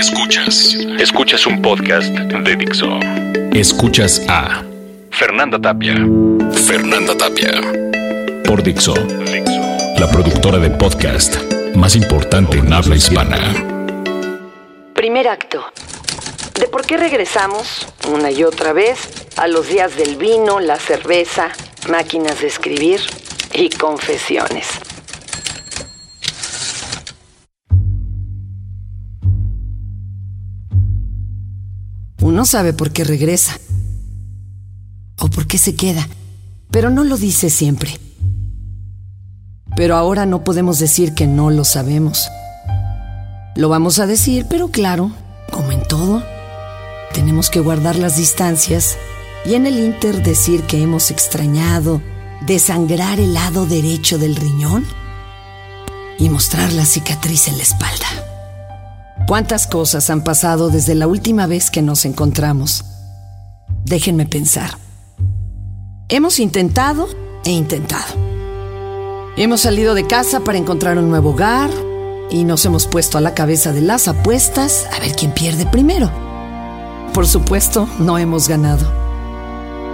Escuchas. Escuchas un podcast de Dixo. Escuchas a Fernanda Tapia. Fernanda Tapia. Por Dixo. La productora de podcast más importante en habla hispana. Primer acto. ¿De por qué regresamos una y otra vez a los días del vino, la cerveza, máquinas de escribir y confesiones? Uno sabe por qué regresa o por qué se queda, pero no lo dice siempre. Pero ahora no podemos decir que no lo sabemos. Lo vamos a decir, pero claro, como en todo, tenemos que guardar las distancias y en el inter decir que hemos extrañado desangrar el lado derecho del riñón y mostrar la cicatriz en la espalda. ¿Cuántas cosas han pasado desde la última vez que nos encontramos? Déjenme pensar. Hemos intentado e intentado. Hemos salido de casa para encontrar un nuevo hogar y nos hemos puesto a la cabeza de las apuestas a ver quién pierde primero. Por supuesto, no hemos ganado.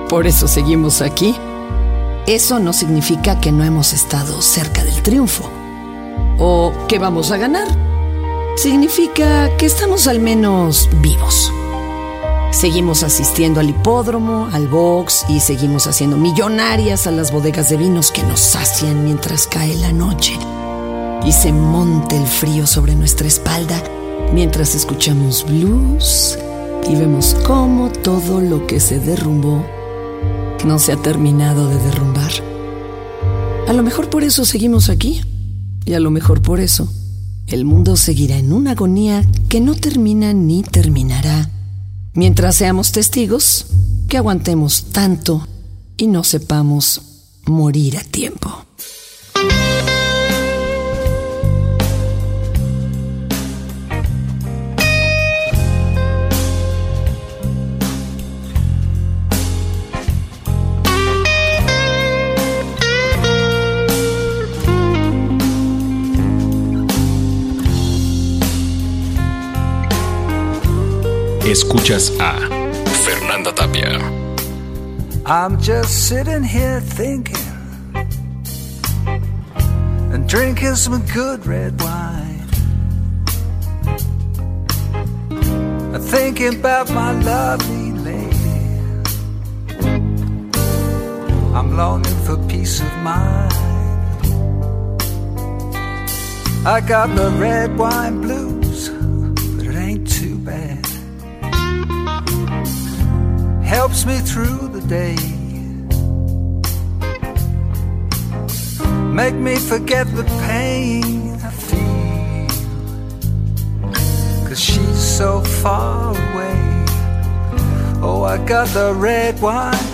Por eso seguimos aquí. Eso no significa que no hemos estado cerca del triunfo o que vamos a ganar significa que estamos al menos vivos. Seguimos asistiendo al hipódromo, al box y seguimos haciendo millonarias a las bodegas de vinos que nos sacian mientras cae la noche y se monta el frío sobre nuestra espalda mientras escuchamos blues y vemos cómo todo lo que se derrumbó no se ha terminado de derrumbar. A lo mejor por eso seguimos aquí y a lo mejor por eso el mundo seguirá en una agonía que no termina ni terminará, mientras seamos testigos que aguantemos tanto y no sepamos morir a tiempo. Escuchas a Fernanda Tapia. I'm just sitting here thinking and drinking some good red wine. I'm thinking about my lovely lady. I'm longing for peace of mind. I got the red wine blues, helps me through the day. Make me forget the pain I feel. Cause she's so far away. Oh, I got the red wine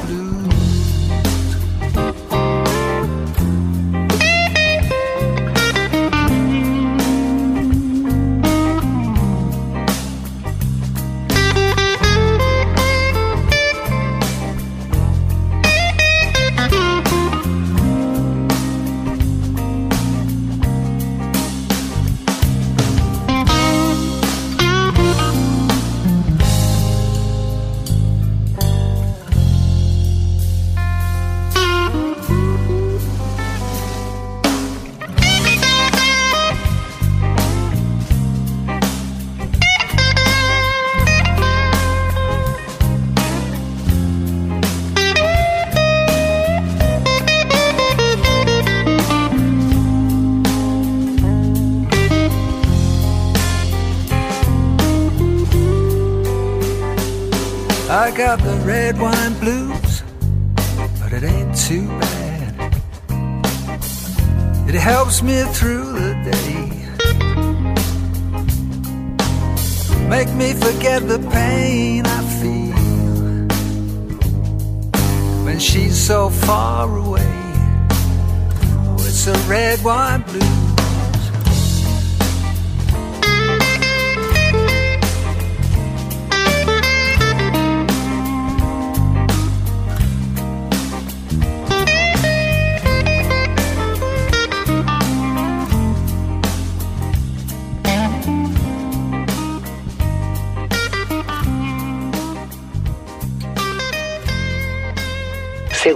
got the red wine blues, but it ain't too bad. It helps me through the day. Make me forget the pain I feel when she's so far away. Oh, it's a red wine blues.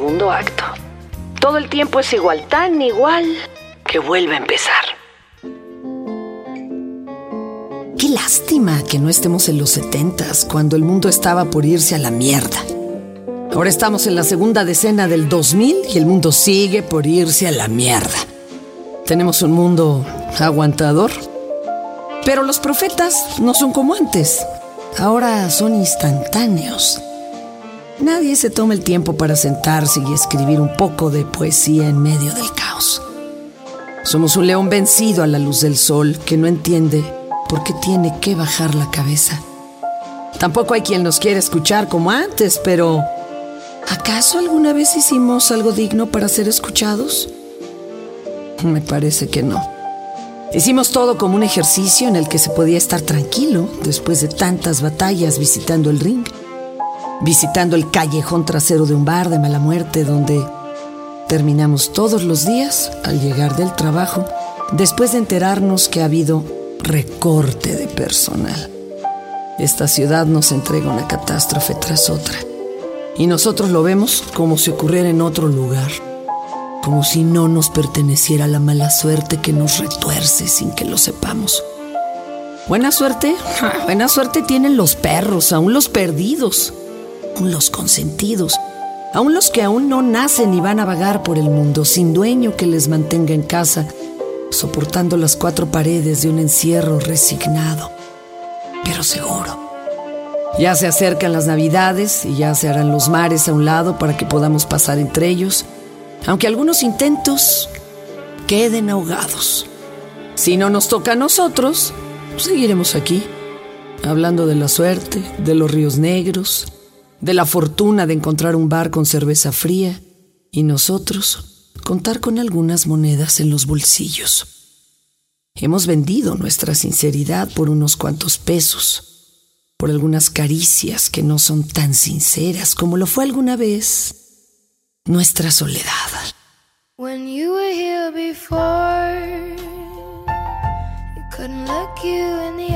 Segundo acto. Todo el tiempo es igual, tan igual que vuelve a empezar. Qué lástima que no estemos en los setentas, cuando el mundo estaba por irse a la mierda. Ahora estamos en la segunda decena del 2000 y el mundo sigue por irse a la mierda. Tenemos un mundo aguantador, pero los profetas no son como antes. Ahora son instantáneos. Nadie se toma el tiempo para sentarse y escribir un poco de poesía en medio del caos. Somos un león vencido a la luz del sol que no entiende por qué tiene que bajar la cabeza. Tampoco hay quien nos quiera escuchar como antes, pero ¿acaso alguna vez hicimos algo digno para ser escuchados? Me parece que no. Hicimos todo como un ejercicio en el que se podía estar tranquilo después de tantas batallas visitando el ring visitando el callejón trasero de un bar de mala muerte donde terminamos todos los días al llegar del trabajo después de enterarnos que ha habido recorte de personal. Esta ciudad nos entrega una catástrofe tras otra y nosotros lo vemos como si ocurriera en otro lugar, como si no nos perteneciera la mala suerte que nos retuerce sin que lo sepamos. Buena suerte, buena suerte tienen los perros, aún los perdidos los consentidos, aún los que aún no nacen y van a vagar por el mundo sin dueño que les mantenga en casa, soportando las cuatro paredes de un encierro resignado, pero seguro. Ya se acercan las navidades y ya se harán los mares a un lado para que podamos pasar entre ellos, aunque algunos intentos queden ahogados. Si no nos toca a nosotros, seguiremos aquí, hablando de la suerte, de los ríos negros, de la fortuna de encontrar un bar con cerveza fría y nosotros contar con algunas monedas en los bolsillos. Hemos vendido nuestra sinceridad por unos cuantos pesos, por algunas caricias que no son tan sinceras como lo fue alguna vez nuestra soledad. When you were here before, couldn't look you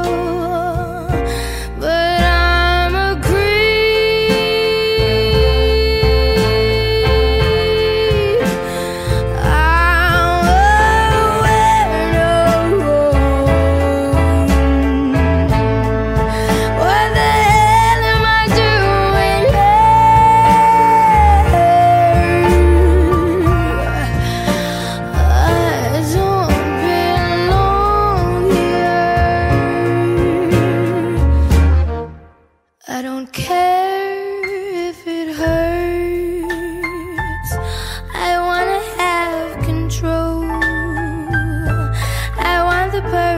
the person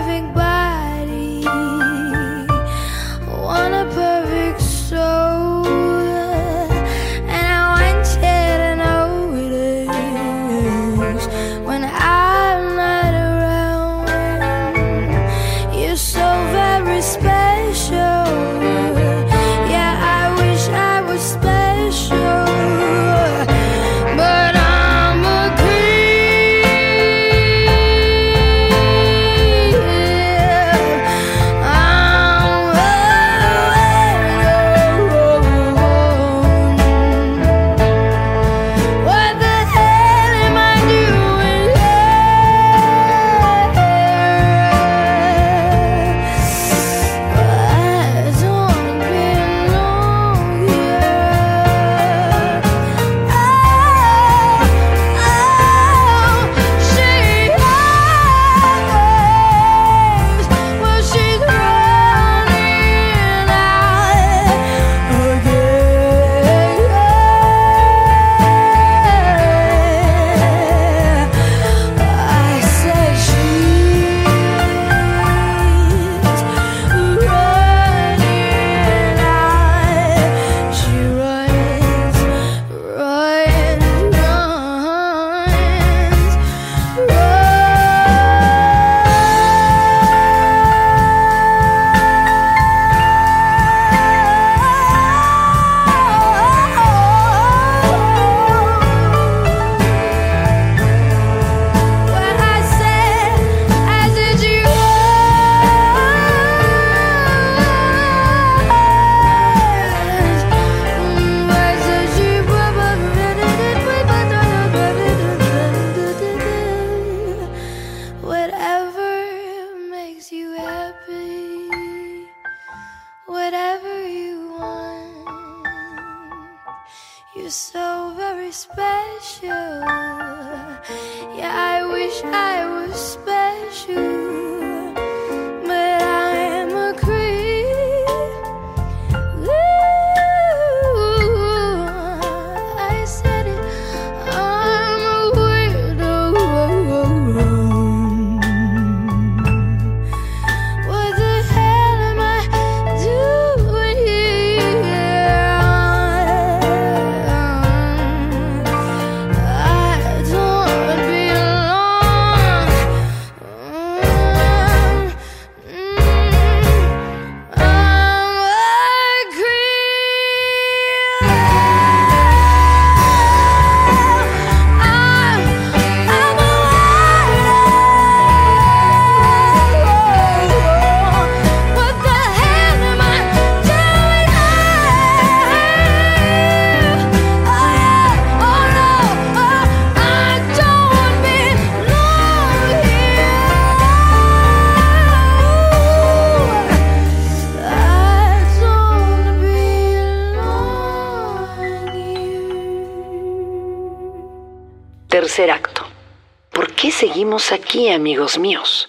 aquí, amigos míos?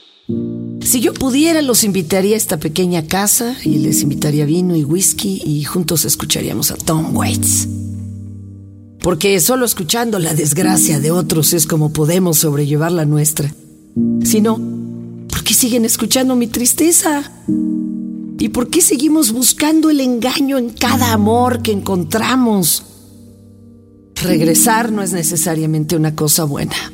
Si yo pudiera, los invitaría a esta pequeña casa y les invitaría vino y whisky y juntos escucharíamos a Tom Waits. Porque solo escuchando la desgracia de otros es como podemos sobrellevar la nuestra. Si no, ¿por qué siguen escuchando mi tristeza? ¿Y por qué seguimos buscando el engaño en cada amor que encontramos? Regresar no es necesariamente una cosa buena.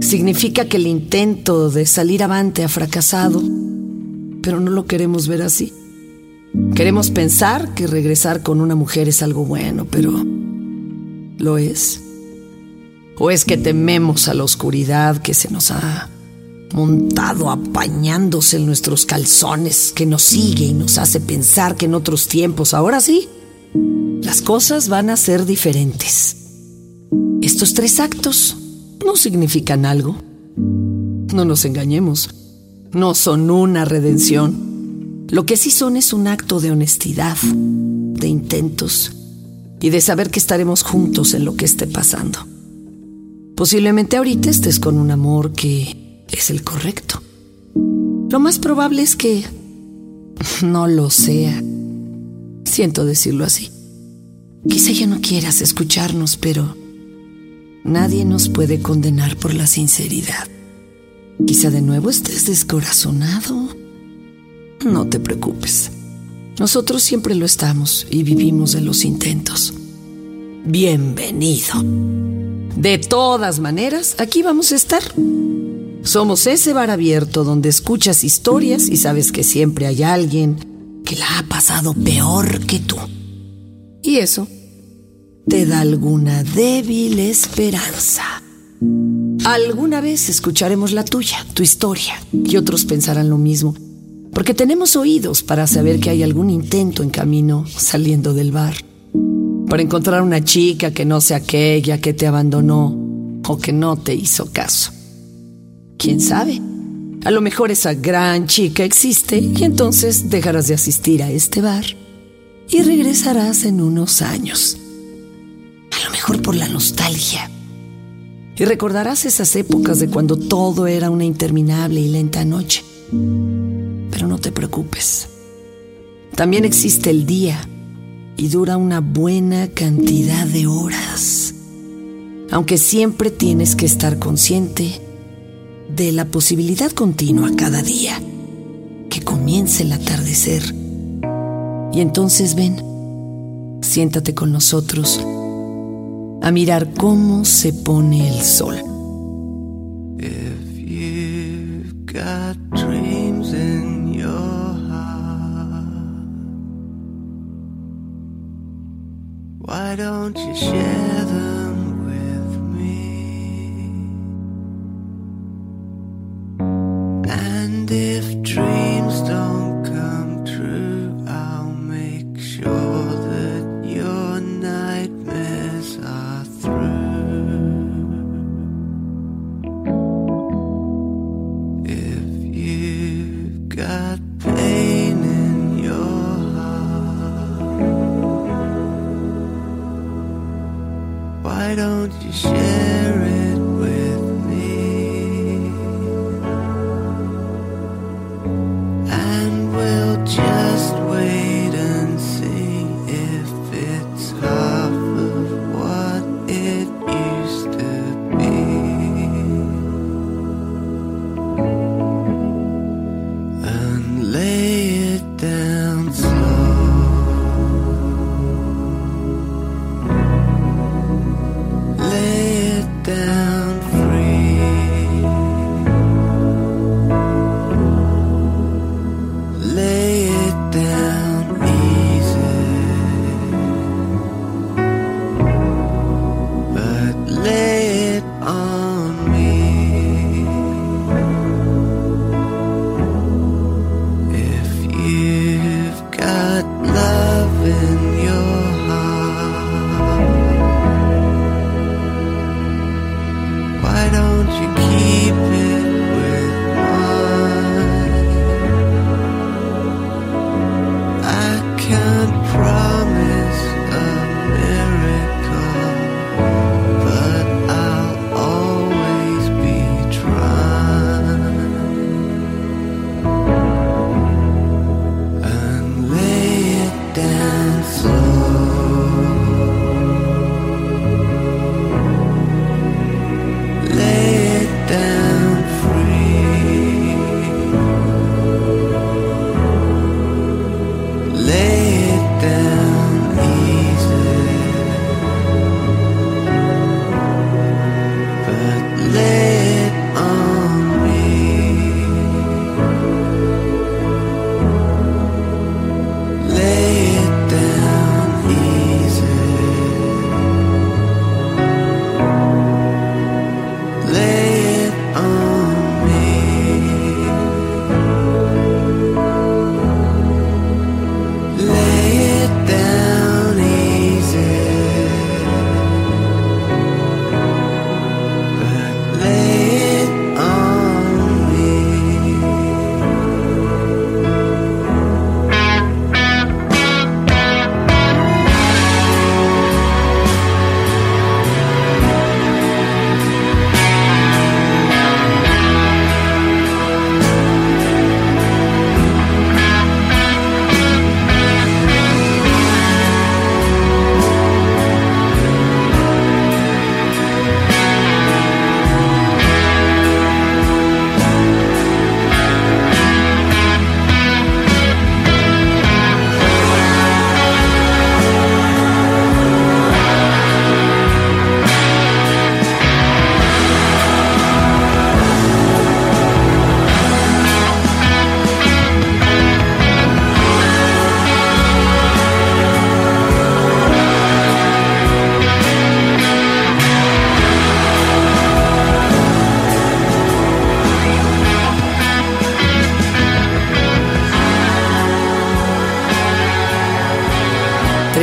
Significa que el intento de salir avante ha fracasado, pero no lo queremos ver así. Queremos pensar que regresar con una mujer es algo bueno, pero ¿lo es? ¿O es que tememos a la oscuridad que se nos ha montado apañándose en nuestros calzones, que nos sigue y nos hace pensar que en otros tiempos, ahora sí, las cosas van a ser diferentes. Estos tres actos no significan algo. No nos engañemos. No son una redención. Lo que sí son es un acto de honestidad, de intentos y de saber que estaremos juntos en lo que esté pasando. Posiblemente ahorita estés con un amor que es el correcto. Lo más probable es que no lo sea. Siento decirlo así. Quizá ya no quieras escucharnos, pero nadie nos puede condenar por la sinceridad. Quizá de nuevo estés descorazonado. No te preocupes. Nosotros siempre lo estamos y vivimos de los intentos. Bienvenido. De todas maneras, aquí vamos a estar. Somos ese bar abierto donde escuchas historias y sabes que siempre hay alguien que la ha pasado peor que tú. Y eso te da alguna débil esperanza. Alguna vez escucharemos la tuya, tu historia, y otros pensarán lo mismo, porque tenemos oídos para saber que hay algún intento en camino saliendo del bar, para encontrar una chica que no sea aquella que te abandonó o que no te hizo caso. ¿Quién sabe? A lo mejor esa gran chica existe y entonces dejarás de asistir a este bar y regresarás en unos años. Por la nostalgia. Y recordarás esas épocas de cuando todo era una interminable y lenta noche. Pero no te preocupes. También existe el día y dura una buena cantidad de horas. Aunque siempre tienes que estar consciente de la posibilidad continua cada día que comience el atardecer y entonces ven, siéntate con nosotros a mirar cómo se pone el sol. Why don't you share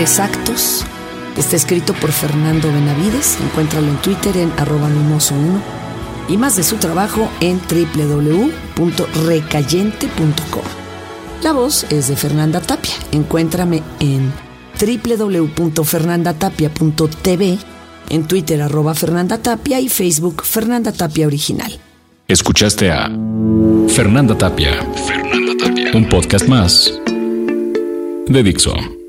Tres actos. Está escrito por Fernando Benavides. Encuéntralo en Twitter en arroba mimoso1 y más de su trabajo en www.recayente.com. La voz es de Fernanda Tapia. Encuéntrame en www.fernandatapia.tv, en Twitter arroba Fernanda Tapia y Facebook Fernanda Tapia Original. Escuchaste a Fernanda Tapia. Fernanda Tapia. Un podcast más de Dixon.